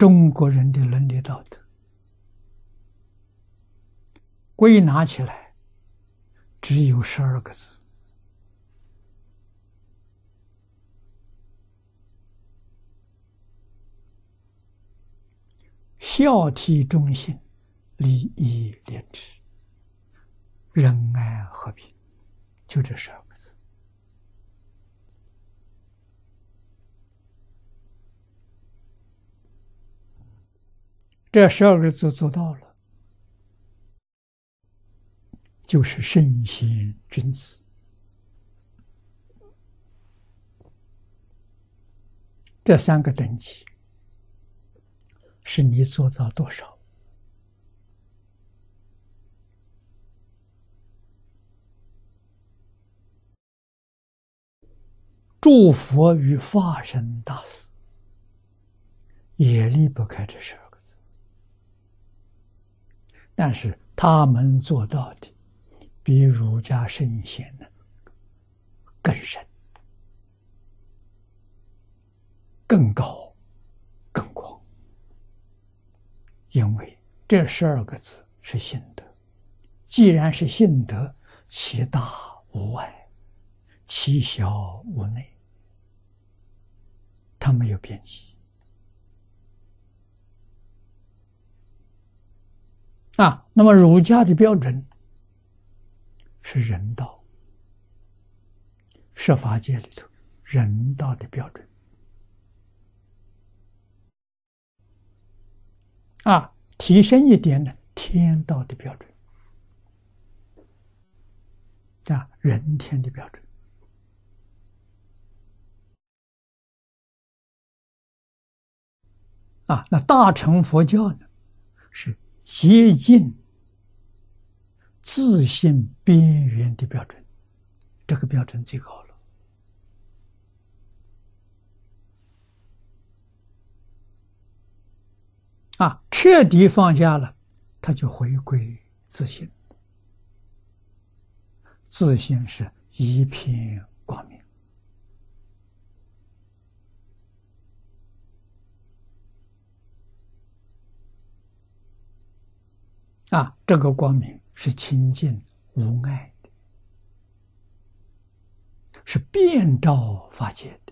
中国人的伦理道德，归纳起来只有十二个字：孝悌忠信，礼义廉耻，仁爱和平，就这十二。这十二个字做到了，就是圣贤君子。这三个等级，是你做到多少？诸佛与化身大士也离不开这事儿。但是他们做到的，比儒家圣贤呢更深、更高、更广，因为这十二个字是信德。既然是信德，其大无外，其小无内，它没有边际。啊，那么儒家的标准是人道，设法界里头人道的标准。啊，提升一点呢，天道的标准，啊，人天的标准。啊，那大乘佛教呢，是。接近自信边缘的标准，这个标准最高了。啊，彻底放下了，他就回归自信，自信是一片啊，这个光明是清净无碍的，是遍照法界的。